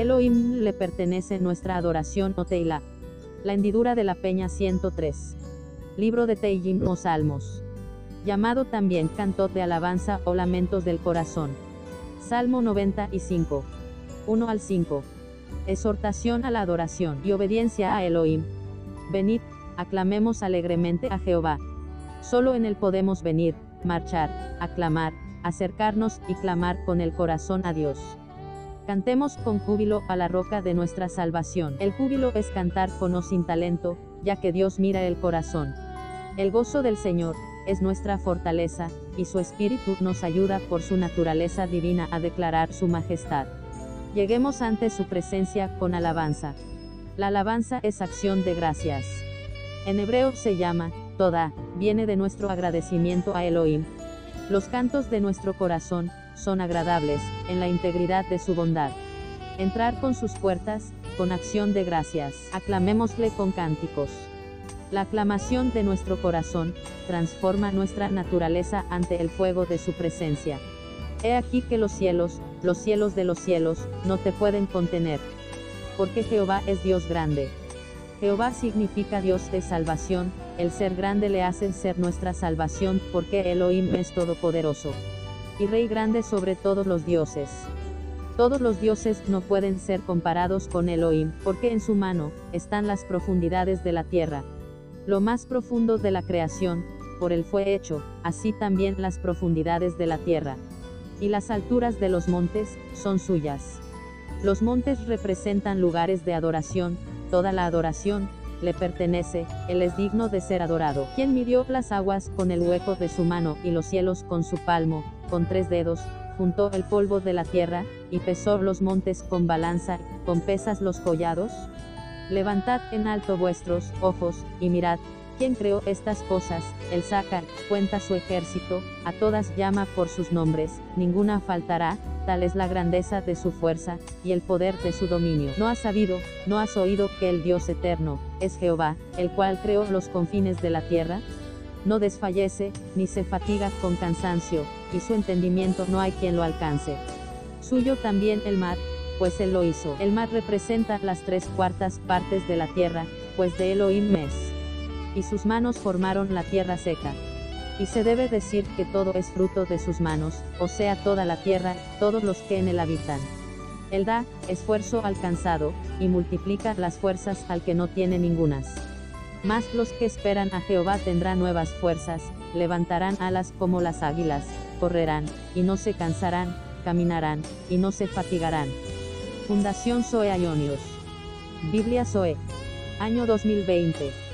Elohim le pertenece nuestra adoración o Teila. La hendidura de la peña 103. Libro de Teillim o Salmos. Llamado también Cantot de Alabanza o Lamentos del Corazón. Salmo 95. 1 al 5. Exhortación a la adoración y obediencia a Elohim. Venid, aclamemos alegremente a Jehová. Solo en él podemos venir, marchar, aclamar, acercarnos y clamar con el corazón a Dios. Cantemos con júbilo a la roca de nuestra salvación. El júbilo es cantar con o sin talento, ya que Dios mira el corazón. El gozo del Señor es nuestra fortaleza, y su espíritu nos ayuda por su naturaleza divina a declarar su majestad. Lleguemos ante su presencia con alabanza. La alabanza es acción de gracias. En hebreo se llama, toda, viene de nuestro agradecimiento a Elohim. Los cantos de nuestro corazón, son agradables, en la integridad de su bondad. Entrar con sus puertas, con acción de gracias, aclamémosle con cánticos. La aclamación de nuestro corazón, transforma nuestra naturaleza ante el fuego de su presencia. He aquí que los cielos, los cielos de los cielos, no te pueden contener. Porque Jehová es Dios grande. Jehová significa Dios de salvación, el ser grande le hace ser nuestra salvación, porque Elohim es todopoderoso y Rey grande sobre todos los dioses. Todos los dioses no pueden ser comparados con Elohim, porque en su mano están las profundidades de la tierra. Lo más profundo de la creación, por él fue hecho, así también las profundidades de la tierra. Y las alturas de los montes, son suyas. Los montes representan lugares de adoración, toda la adoración, le pertenece, él es digno de ser adorado. Quien midió las aguas con el hueco de su mano y los cielos con su palmo, con tres dedos, juntó el polvo de la tierra, y pesó los montes con balanza, con pesas los collados? Levantad en alto vuestros ojos, y mirad, ¿quién creó estas cosas? Él saca, cuenta su ejército, a todas llama por sus nombres, ninguna faltará, tal es la grandeza de su fuerza, y el poder de su dominio. ¿No has sabido, no has oído que el Dios eterno, es Jehová, el cual creó los confines de la tierra? no desfallece, ni se fatiga con cansancio, y su entendimiento no hay quien lo alcance. Suyo también el mar, pues él lo hizo. El mar representa las tres cuartas partes de la tierra, pues de Elohim es. Y sus manos formaron la tierra seca. Y se debe decir que todo es fruto de sus manos, o sea toda la tierra, todos los que en él habitan. Él da, esfuerzo alcanzado, y multiplica las fuerzas al que no tiene ningunas. Mas los que esperan a Jehová tendrán nuevas fuerzas, levantarán alas como las águilas, correrán, y no se cansarán, caminarán, y no se fatigarán. Fundación Zoe Ionios. Biblia Zoe. Año 2020.